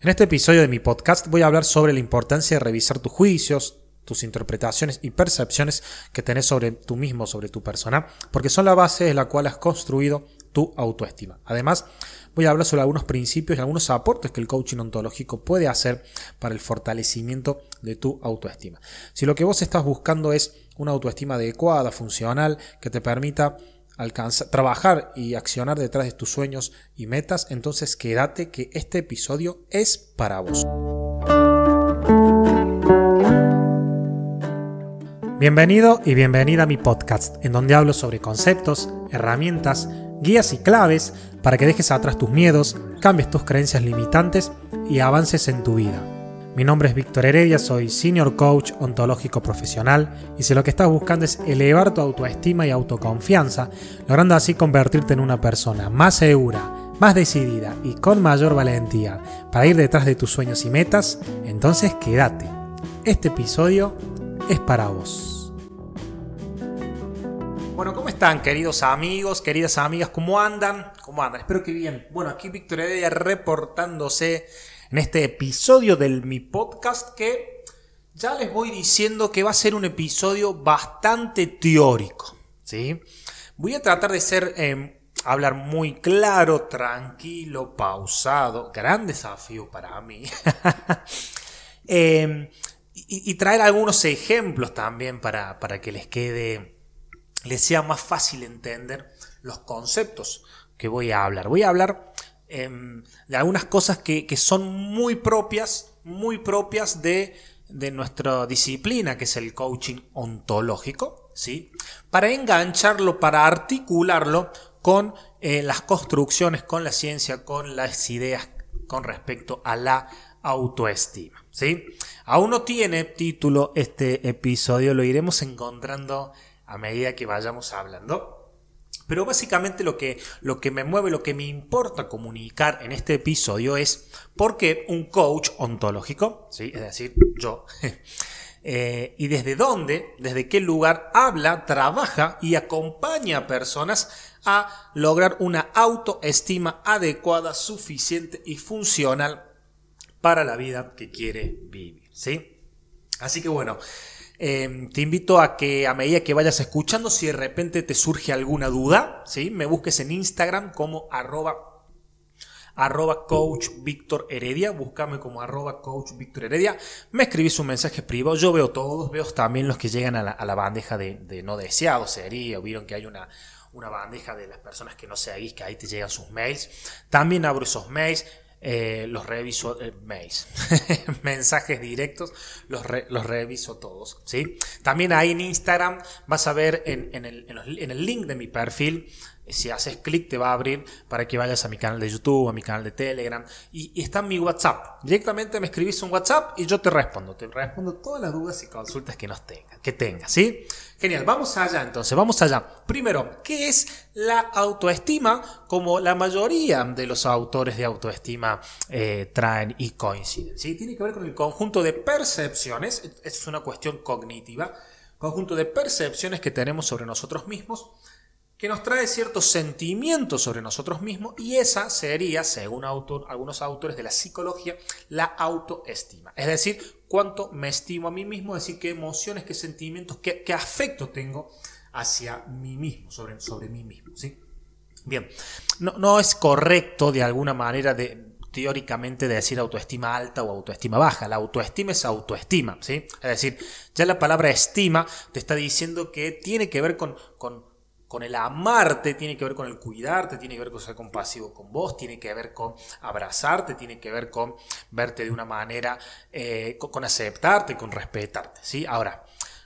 En este episodio de mi podcast voy a hablar sobre la importancia de revisar tus juicios, tus interpretaciones y percepciones que tenés sobre tú mismo, sobre tu persona, porque son la base de la cual has construido tu autoestima. Además, voy a hablar sobre algunos principios y algunos aportes que el coaching ontológico puede hacer para el fortalecimiento de tu autoestima. Si lo que vos estás buscando es una autoestima adecuada, funcional, que te permita alcanzar, trabajar y accionar detrás de tus sueños y metas, entonces quédate que este episodio es para vos. Bienvenido y bienvenida a mi podcast, en donde hablo sobre conceptos, herramientas, guías y claves para que dejes atrás tus miedos, cambies tus creencias limitantes y avances en tu vida. Mi nombre es Víctor Heredia, soy Senior Coach Ontológico Profesional y si lo que estás buscando es elevar tu autoestima y autoconfianza, logrando así convertirte en una persona más segura, más decidida y con mayor valentía para ir detrás de tus sueños y metas, entonces quédate. Este episodio es para vos. Bueno, ¿cómo están queridos amigos, queridas amigas? ¿Cómo andan? ¿Cómo andan? Espero que bien. Bueno, aquí Víctor Heredia reportándose en este episodio del mi podcast que ya les voy diciendo que va a ser un episodio bastante teórico. ¿sí? Voy a tratar de ser, eh, hablar muy claro, tranquilo, pausado, gran desafío para mí. eh, y, y, traer algunos ejemplos también para, para que les quede, les sea más fácil entender los conceptos que voy a hablar. Voy a hablar eh, de algunas cosas que, que, son muy propias, muy propias de, de, nuestra disciplina, que es el coaching ontológico, ¿sí? Para engancharlo, para articularlo con eh, las construcciones, con la ciencia, con las ideas con respecto a la autoestima, ¿sí? Aún no tiene título este episodio, lo iremos encontrando a medida que vayamos hablando. Pero básicamente lo que, lo que me mueve, lo que me importa comunicar en este episodio es por qué un coach ontológico, ¿sí? es decir, yo, eh, y desde dónde, desde qué lugar habla, trabaja y acompaña a personas a lograr una autoestima adecuada, suficiente y funcional para la vida que quiere vivir. ¿sí? Así que bueno, eh, te invito a que a medida que vayas escuchando, si de repente te surge alguna duda, ¿sí? me busques en Instagram como arroba, arroba coach Víctor Heredia, búscame como arroba coach Víctor Heredia, me escribís un mensaje privado, yo veo todos, veo también los que llegan a la, a la bandeja de, de, no deseados, sería, vieron que hay una, una bandeja de las personas que no seguís, que ahí te llegan sus mails, también abro esos mails, eh, los reviso, eh, mensajes directos, los, los, reviso todos. ¿sí? También ahí en Instagram vas a ver en, en, el, en, en el link de mi perfil, si haces clic te va a abrir para que vayas a mi canal de YouTube, a mi canal de Telegram y, y, está mi WhatsApp. Directamente me escribís un WhatsApp y yo te respondo. Te respondo todas las dudas y consultas que nos tengas, que tengas, ¿sí? Genial, vamos allá entonces, vamos allá. Primero, ¿qué es la autoestima? Como la mayoría de los autores de autoestima eh, traen y coinciden. ¿sí? Tiene que ver con el conjunto de percepciones, es una cuestión cognitiva, conjunto de percepciones que tenemos sobre nosotros mismos que nos trae ciertos sentimientos sobre nosotros mismos y esa sería, según algunos autores de la psicología, la autoestima. Es decir, cuánto me estimo a mí mismo, es decir, qué emociones, qué sentimientos, qué, qué afecto tengo hacia mí mismo, sobre, sobre mí mismo. ¿sí? Bien, no, no es correcto de alguna manera de, teóricamente de decir autoestima alta o autoestima baja. La autoestima es autoestima, ¿sí? Es decir, ya la palabra estima te está diciendo que tiene que ver con con el amarte, tiene que ver con el cuidarte, tiene que ver con ser compasivo con vos, tiene que ver con abrazarte, tiene que ver con verte de una manera, eh, con, aceptarte, con respetarte. ¿sí? Ahora,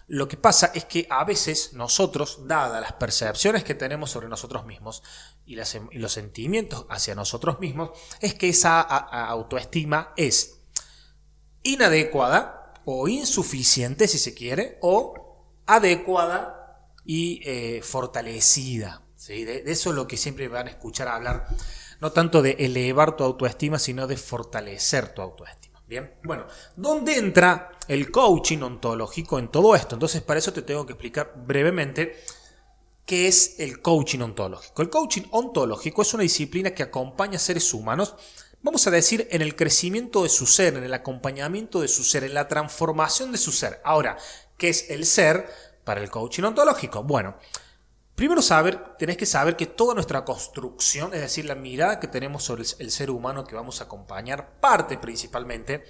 lo que pasa es que a veces nosotros, dadas las percepciones que tenemos sobre nosotros mismos y, los sentimientos hacia nosotros mismos, es que esa autoestima es inadecuada o insuficiente, si se quiere, o adecuada y eh, fortalecida. ¿sí? De, de, eso es lo que siempre van a escuchar hablar, no tanto de elevar tu autoestima, sino de fortalecer tu autoestima. Bien, bueno, ¿dónde entra el coaching ontológico en todo esto? Entonces, para eso te tengo que explicar brevemente qué es el coaching ontológico. El coaching ontológico es una disciplina que acompaña a seres humanos vamos a decir, en el crecimiento de su ser, en el acompañamiento de su ser, en la transformación de su ser. Ahora, ¿qué es el ser para el coaching ontológico? Bueno, primero saber, tenés que saber que toda nuestra construcción, es decir, la mirada que tenemos sobre el ser humano que vamos a acompañar, parte principalmente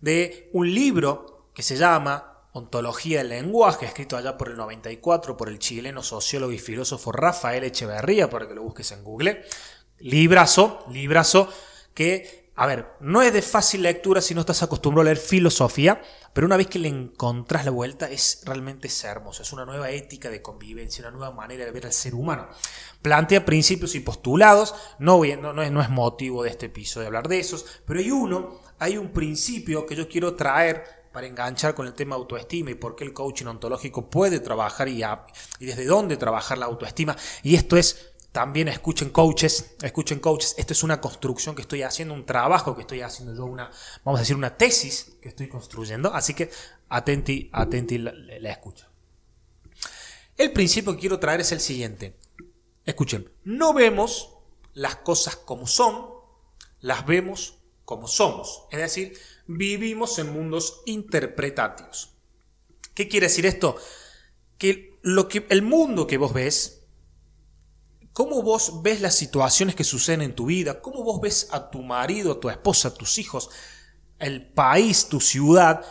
de un libro que se llama Ontología del lenguaje, escrito allá por el 94 por el chileno sociólogo y filósofo Rafael Echeverría, para que lo busques en Google. Librazo, librazo, que, a ver, no es de fácil lectura si no estás acostumbrado a leer filosofía, pero una vez que le encontrás la vuelta es realmente hermoso. Es una nueva ética de convivencia, una nueva manera de ver al ser humano. Plantea principios y postulados, no, no, es, es motivo de este episodio hablar de esos, pero hay uno, hay un principio que yo quiero traer para enganchar con el tema autoestima y por qué el coaching ontológico puede trabajar y desde dónde trabajar la autoestima. Y esto es también escuchen coaches, escuchen coaches, esto es una construcción que estoy haciendo, un trabajo que estoy haciendo yo, una, vamos a decir, una tesis que estoy construyendo, así que atenti, atenti la, la escucha. El principio que quiero traer es el siguiente. Escuchen, no vemos las cosas como son, las vemos como somos. Es decir, vivimos en mundos interpretativos. ¿Qué quiere decir esto? Que, lo que el mundo que vos ves cómo vos ves las situaciones que suceden en tu vida, cómo vos ves a tu marido, a tu esposa, a tus hijos, el país, tu ciudad,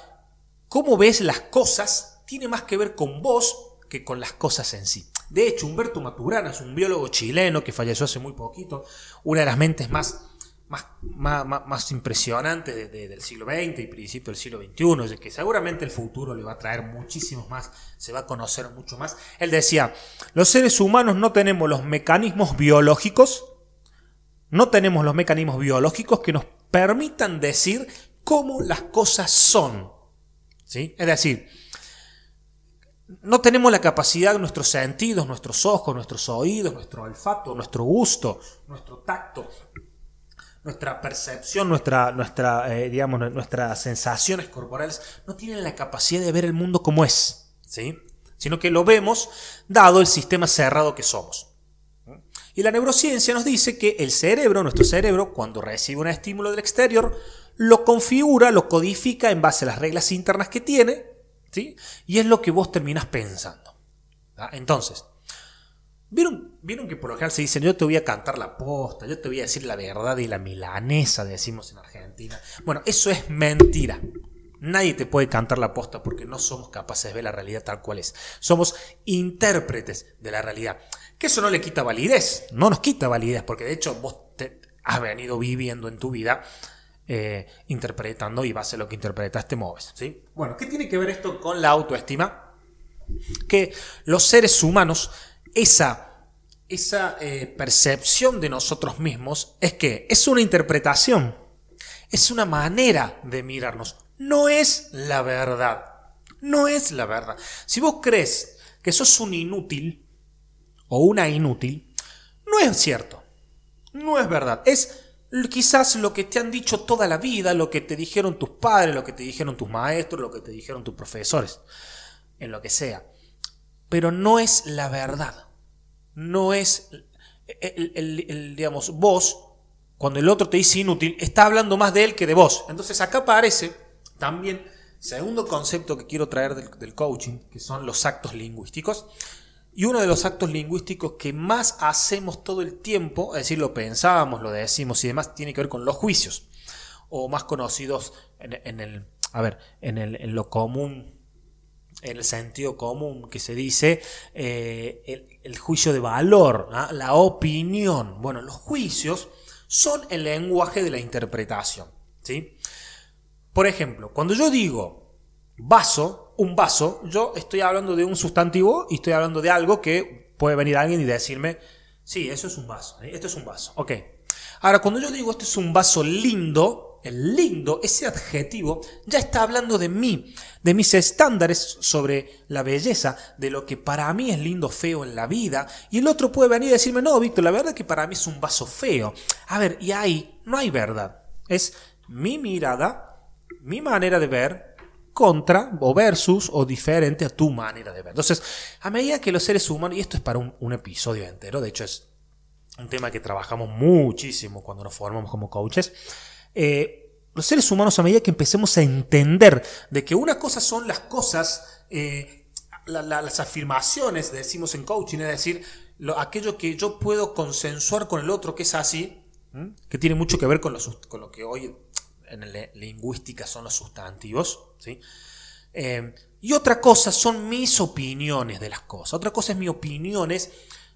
cómo ves las cosas, tiene más que ver con vos que con las cosas en sí. De hecho, Humberto Maturana es un biólogo chileno que falleció hace muy poquito, una de las mentes más más, más, impresionante del siglo XX y principio del siglo XXI, que seguramente el futuro le va a traer muchísimos más, se va a conocer mucho más. Él decía, los seres humanos no tenemos los mecanismos biológicos, no tenemos los mecanismos biológicos que nos permitan decir cómo las cosas son. ¿Sí? Es decir, no tenemos la capacidad, nuestros sentidos, nuestros ojos, nuestros oídos, nuestro olfato, nuestro gusto, nuestro tacto, nuestra percepción, nuestra, nuestra, eh, digamos, nuestras sensaciones corporales no tienen la capacidad de ver el mundo como es, ¿sí? sino que lo vemos dado el sistema cerrado que somos. Y la neurociencia nos dice que el cerebro, nuestro cerebro, cuando recibe un estímulo del exterior, lo configura, lo codifica en base a las reglas internas que tiene, ¿sí? y es lo que vos terminas pensando. Entonces, ¿Vieron, ¿Vieron que por lo general se dicen yo te voy a cantar la posta, yo te voy a decir la verdad y la milanesa, decimos en Argentina? Bueno, eso es mentira. Nadie te puede cantar la posta porque no somos capaces de ver la realidad tal cual es. Somos intérpretes de la realidad. Que eso no le quita validez, no nos quita validez, porque de hecho vos te has venido viviendo en tu vida eh, interpretando y base a lo que interpretas te mueves. ¿sí? Bueno, ¿qué tiene que ver esto con la autoestima? Que los seres humanos esa, esa eh, percepción de nosotros mismos es que es una interpretación, es una manera de mirarnos, no es la verdad, no es la verdad. Si vos crees que sos un inútil o una inútil, no es cierto, no es verdad, es quizás lo que te han dicho toda la vida, lo que te dijeron tus padres, lo que te dijeron tus maestros, lo que te dijeron tus profesores, en lo que sea pero no es la verdad. No es el, digamos, vos, cuando el otro te dice inútil, está hablando más de él que de vos. Entonces acá aparece también, segundo concepto que quiero traer del, coaching, que son los actos lingüísticos. Y uno de los actos lingüísticos que más hacemos todo el tiempo, es decir, lo pensamos, lo decimos y demás, tiene que ver con los juicios. O más conocidos en, el, a ver, en, el, en lo común en el sentido común que se dice, eh, el, juicio de valor, ¿ah? la opinión. Bueno, los juicios son el lenguaje de la interpretación. ¿sí? Por ejemplo, cuando yo digo vaso, un vaso, yo estoy hablando de un sustantivo y estoy hablando de algo que puede venir alguien y decirme, sí, eso es un vaso, ¿eh? esto es un vaso. Ok. Ahora, cuando yo digo esto es un vaso lindo, el lindo, ese adjetivo, ya está hablando de mí, de mis estándares sobre la belleza, de lo que para mí es lindo feo en la vida, y el otro puede venir y decirme, no, Víctor, la verdad es que para mí es un vaso feo. A ver, y ahí no hay verdad. Es mi mirada, mi manera de ver contra o versus o diferente a tu manera de ver. Entonces, a medida que los seres humanos, y esto es para un, un episodio entero, de hecho es un tema que trabajamos muchísimo cuando nos formamos como coaches, eh, los seres humanos a medida que empecemos a entender de que una cosa son las cosas, eh, las afirmaciones, decimos en coaching, es decir, lo, aquello que yo puedo consensuar con el otro que es así, que tiene mucho que ver con lo, con lo que hoy en la lingüística son los sustantivos, ¿sí? Eh, y otra cosa son mis opiniones de las cosas. Otra cosa es mi opinión, es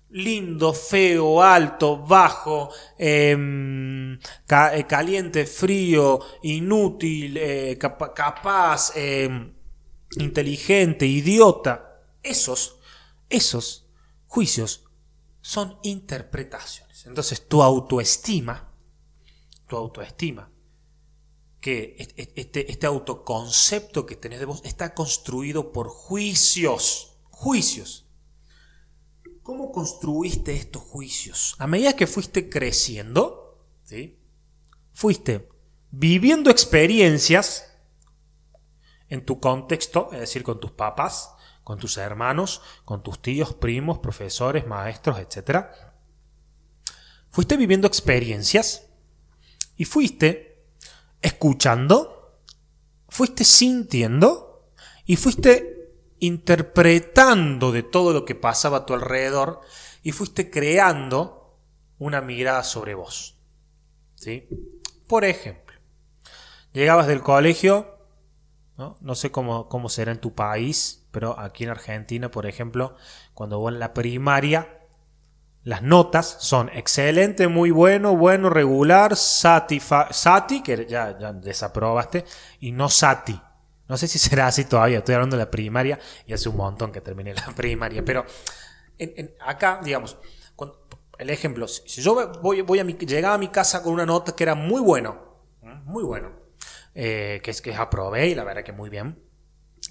lindo, feo, alto, bajo, em, eh, caliente, frío, inútil, eh, capaz, em, inteligente, idiota. Esos, esos juicios son interpretaciones. Entonces tu autoestima, tu autoestima, que este, este autoconcepto que tenés de vos está construido por juicios, juicios. ¿Cómo construiste estos juicios? A medida que fuiste creciendo, ¿sí? fuiste viviendo experiencias en tu contexto, es decir, con tus papás, con tus hermanos, con tus tíos, primos, profesores, maestros, etc. Fuiste viviendo experiencias y fuiste escuchando, fuiste sintiendo y fuiste interpretando de todo lo que pasaba a tu alrededor y fuiste creando una mirada sobre vos. ¿Sí? Por ejemplo, llegabas del colegio, no, sé cómo, cómo será en tu país, pero aquí en Argentina, por ejemplo, cuando vos en la primaria, las notas son excelente, muy bueno, bueno, regular, sati, sati que ya, ya desaprobaste, y no sati. No sé si será así todavía, estoy hablando de la primaria y hace un montón que terminé la primaria, pero acá, digamos, el ejemplo, si yo voy, voy a mi, llegaba a mi casa con una nota que era muy bueno, muy bueno, eh, que es que aprobé y la verdad que muy bien,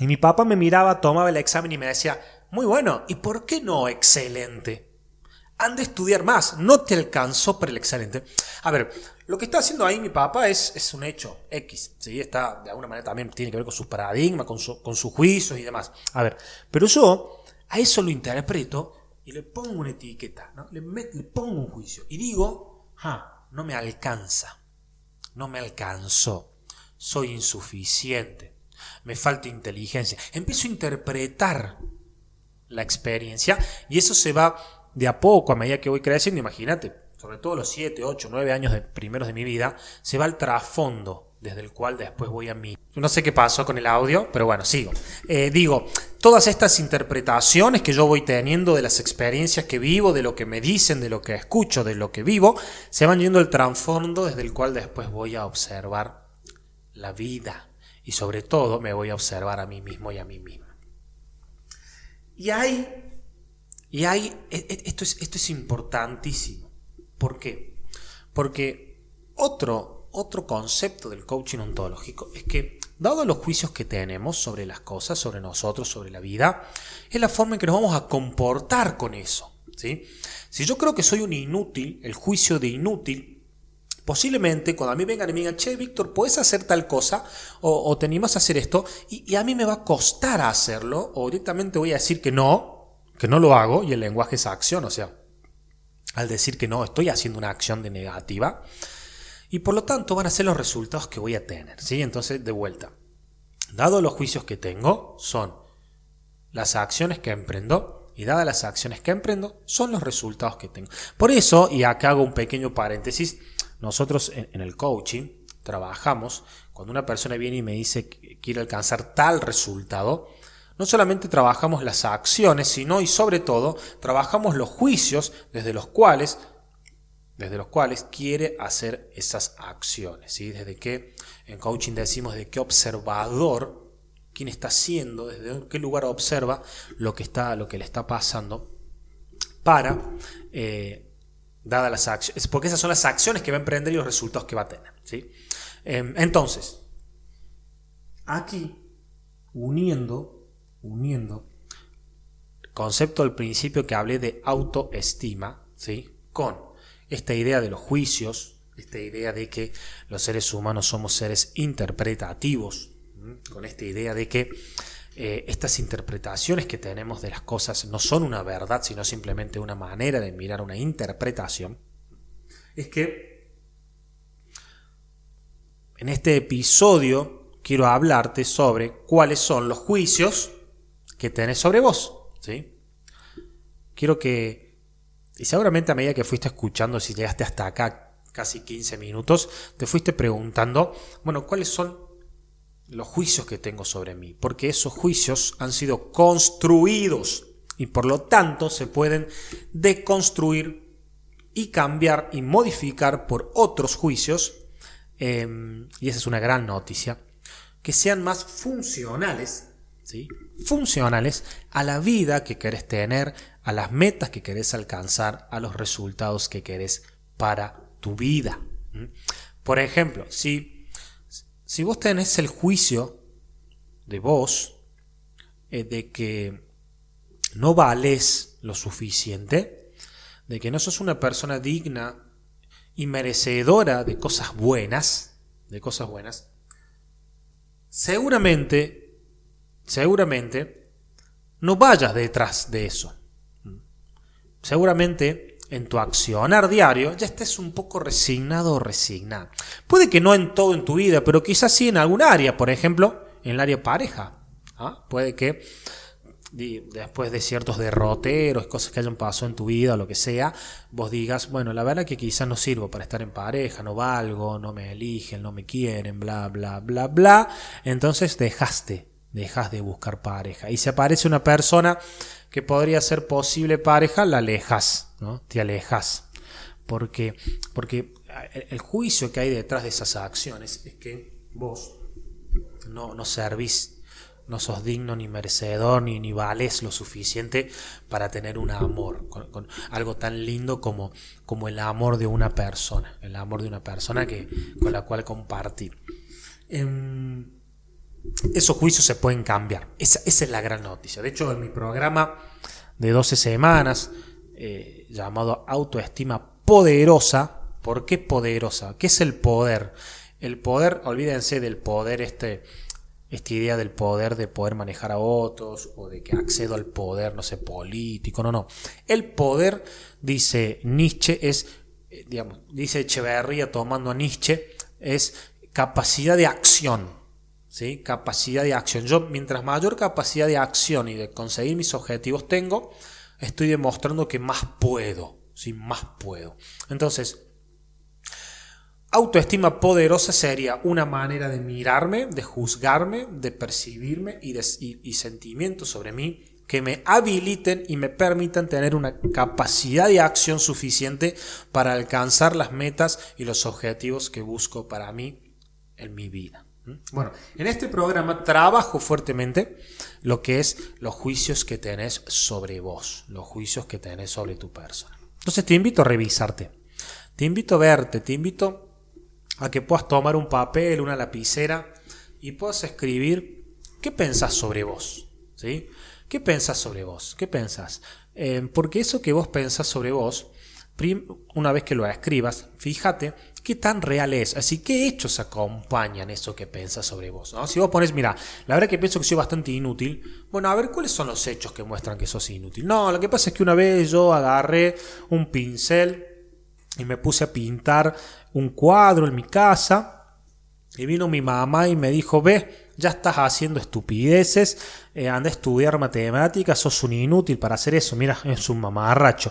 y mi papá me miraba, tomaba el examen y me decía, muy bueno, ¿y por qué no excelente? Han de estudiar más, no te alcanzó para el excelente. A ver, lo que está haciendo ahí mi papá es, es un hecho X, ¿sí? Está, de alguna manera también tiene que ver con sus paradigmas, con, su, con sus juicios y demás. A ver, pero yo a eso lo interpreto y le pongo una etiqueta, ¿no? le, le pongo un juicio y digo, ah, no me alcanza, no me alcanzó, soy insuficiente, me falta inteligencia. Empiezo a interpretar la experiencia y eso se va de a poco a medida que voy creciendo, imagínate, sobre todo los 7, 8, 9 años de, primeros de mi vida, se va al trasfondo desde el cual después voy a mí. No sé qué pasó con el audio, pero bueno, sigo. Eh, digo, todas estas interpretaciones que yo voy teniendo de las experiencias que vivo, de lo que me dicen, de lo que escucho, de lo que vivo, se van yendo al trasfondo desde el cual después voy a observar la vida. Y sobre todo me voy a observar a mí mismo y a mí misma. Y hay, y hay, e, e, esto es, esto es importantísimo. ¿Por qué? Porque otro, otro concepto del coaching ontológico es que, dado los juicios que tenemos sobre las cosas, sobre nosotros, sobre la vida, es la forma en que nos vamos a comportar con eso. ¿sí? Si yo creo que soy un inútil, el juicio de inútil, posiblemente cuando a mí vengan y me digan, che, Víctor, ¿puedes hacer tal cosa? O, te animas a hacer esto, y, y, a mí me va a costar hacerlo, o directamente voy a decir que no, que no lo hago, y el lenguaje es acción, o sea, al decir que no estoy haciendo una acción de negativa y por lo tanto van a ser los resultados que voy a tener. ¿sí? Entonces, de vuelta, dado los juicios que tengo, son las acciones que emprendo y dadas las acciones que emprendo, son los resultados que tengo. Por eso, y acá hago un pequeño paréntesis, nosotros en, el coaching trabajamos, cuando una persona viene y me dice que quiere alcanzar tal resultado, no solamente trabajamos las acciones, sino y sobre todo trabajamos los juicios desde los cuales desde los cuales quiere hacer esas acciones, ¿sí? Desde que en coaching decimos de qué observador, quién está haciendo, desde qué lugar observa lo que, está, lo que le está pasando para, eh, dadas las acciones, porque esas son las acciones que va a emprender y los resultados que va a tener, ¿sí? Em, entonces, aquí, uniendo uniendo concepto al principio que hablé de autoestima, ¿sí? Con esta idea de los juicios, esta idea de que los seres humanos somos seres interpretativos, con esta idea de que eh, estas interpretaciones que tenemos de las cosas no son una verdad, sino simplemente una manera de mirar una interpretación. es que en este episodio quiero hablarte sobre cuáles son los juicios que tenés sobre vos. ¿sí? Quiero que, y seguramente a medida que fuiste escuchando, si llegaste hasta acá casi 15 minutos, te fuiste preguntando, bueno, ¿cuáles son los juicios que tengo sobre mí? Porque esos juicios han sido construidos y por lo tanto se pueden deconstruir y cambiar y modificar por otros juicios, em, y esa es una gran noticia, que sean más funcionales, funcionales a la vida que querés tener, a las metas que querés alcanzar, a los resultados que querés para tu vida. Por ejemplo, si, si vos tenés el juicio de vos, eh, de que no vales lo suficiente, de que no sos una persona digna y merecedora de cosas buenas, de cosas buenas, seguramente, seguramente, no vayas detrás de eso. Seguramente en tu accionar diario ya estés un poco resignado o resignada. Puede que no en todo en tu vida, pero quizás sí en algún área, por ejemplo, en el área pareja. ¿ah? Puede que después de ciertos derroteros, cosas que hayan pasado en tu vida o lo que sea, vos digas, bueno, la verdad que quizás no sirvo para estar en pareja, no valgo, no me eligen, no me quieren, bla, bla, bla, bla. Entonces dejaste, dejas de buscar pareja. Y si aparece una persona que podría ser posible pareja, la alejas, ¿no? Te alejas. Porque, porque el juicio que hay detrás de esas acciones es que vos no, no servís no sos digno ni merecedor ni, ni vales lo suficiente para tener un amor, con, algo tan lindo como, como el amor de una persona, el amor de una persona que, con la cual compartir. Em, esos juicios se pueden cambiar, esa, es la gran noticia. De hecho, en mi programa de 12 semanas, eh, llamado Autoestima Poderosa, ¿por qué poderosa? ¿Qué es el poder? El poder, olvídense del poder este esta idea del poder de poder manejar a otros o de que accedo al poder, no sé, político, no, no. El poder, dice Nietzsche, es, eh, digamos, dice Echeverría tomando a Nietzsche, es capacidad de acción, Capacidad de acción. Yo, mientras mayor capacidad de acción y de conseguir mis objetivos tengo, estoy demostrando que más puedo, ¿sí? Más puedo. Entonces, Autoestima poderosa sería una manera de mirarme, de juzgarme, de percibirme y, de, sentimientos sobre mí que me habiliten y me permitan tener una capacidad de acción suficiente para alcanzar las metas y los objetivos que busco para mí en mi vida. Bueno, en este programa trabajo fuertemente lo que es los juicios que tenés sobre vos, los juicios que tenés sobre tu persona. Entonces te invito a revisarte, te invito a verte, te invito a que puedas tomar un papel, una lapicera y puedas escribir qué pensás sobre vos. ¿sí? ¿Qué pensás sobre vos? ¿Qué pensás? Eh, porque eso que vos pensás sobre vos, una vez que lo escribas, fíjate qué tan real es. Así, qué hechos acompañan eso que pensás sobre vos. ¿no? Si vos pones, mira, la verdad que pienso que soy bastante inútil, bueno, a ver, ¿cuáles son los hechos que muestran que sos inútil? No, lo que pasa es que una vez yo agarré un pincel y me puse a pintar un cuadro en mi casa. Y vino mi mamá y me dijo, ve, ya estás haciendo estupideces, eh, anda a estudiar matemáticas, sos un inútil para hacer eso, mira, es un mamarracho.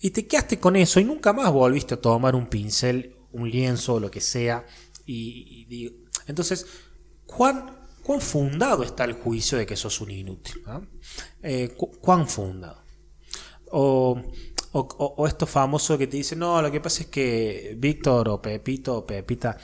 Y te quedaste con eso y nunca más volviste a tomar un pincel, un lienzo o lo que sea. Y, entonces, ¿cuán, ¿cuán fundado está el juicio de que sos un inútil? Eh, ¿Cuán fundado? O o, esto famoso que te dicen, no, lo que pasa es que Víctor o Pepito o Pepita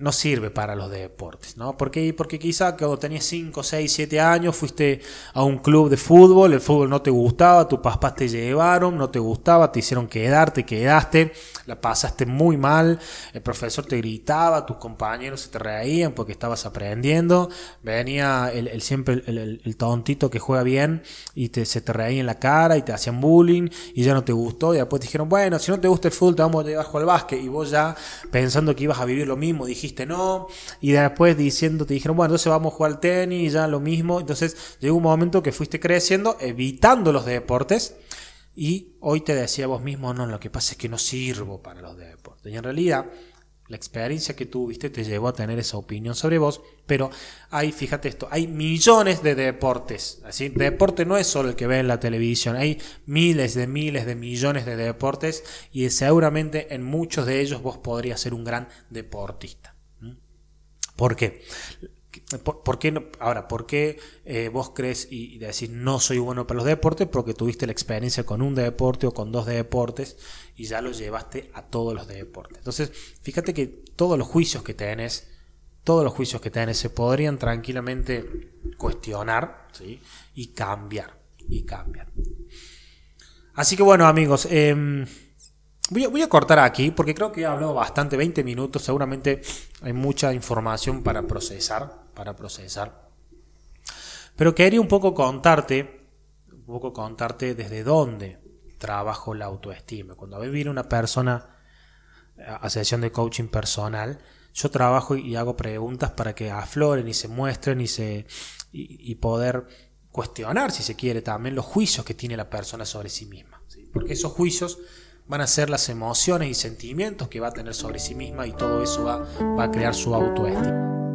no sirve para los deportes, ¿no? Porque, porque quizá cuando tenías 5, 6, 7 años fuiste a un club de fútbol, el fútbol no te gustaba, tus papás te llevaron, no te gustaba, te hicieron quedar, te quedaste, la pasaste muy mal, el profesor te gritaba, tus compañeros se te reían porque estabas aprendiendo, venía el, siempre el, tontito que juega bien y te, se te reía en la cara y te hacían bullying y ya no te gustó y después te dijeron, bueno, si no te gusta el fútbol te vamos a llevar al básquet y vos ya pensando que ibas a vivir lo mismo dijiste no y después diciendo te dijeron, bueno, entonces vamos a jugar al tenis ya lo mismo, entonces llegó un momento que fuiste creciendo evitando los deportes Y hoy te decía vos mismo, no, lo que pasa es que no sirvo para los deportes. Y en realidad la experiencia que tuviste te llevó a tener esa opinión sobre vos, pero hay, fíjate esto, hay millones de deportes. Así, deporte no es solo el que ve en la televisión, hay miles de miles de millones de deportes y seguramente en muchos de ellos vos podrías ser un gran deportista. ¿Por qué? ¿Por, qué ahora, ¿por qué eh, vos crees y, decís no soy bueno para los deportes? Porque tuviste la experiencia con un deporte o con dos deportes y ya lo llevaste a todos los deportes. Entonces, fíjate que todos los juicios que tenés, todos los juicios que tenés se podrían tranquilamente cuestionar y cambiar. Y cambiar. Así que bueno, amigos, eh, Voy a, cortar aquí porque creo que he hablado bastante, 20 minutos, seguramente hay mucha información para procesar, para procesar. Pero quería un poco contarte, un poco contarte desde dónde trabajo la autoestima. Cuando viene una persona a sesión de coaching personal, yo trabajo y hago preguntas para que afloren y se muestren y, se, y, poder cuestionar, si se quiere, también los juicios que tiene la persona sobre sí misma. Porque esos juicios van a ser las emociones y sentimientos que va a tener sobre sí misma y todo eso va a crear su autoestima.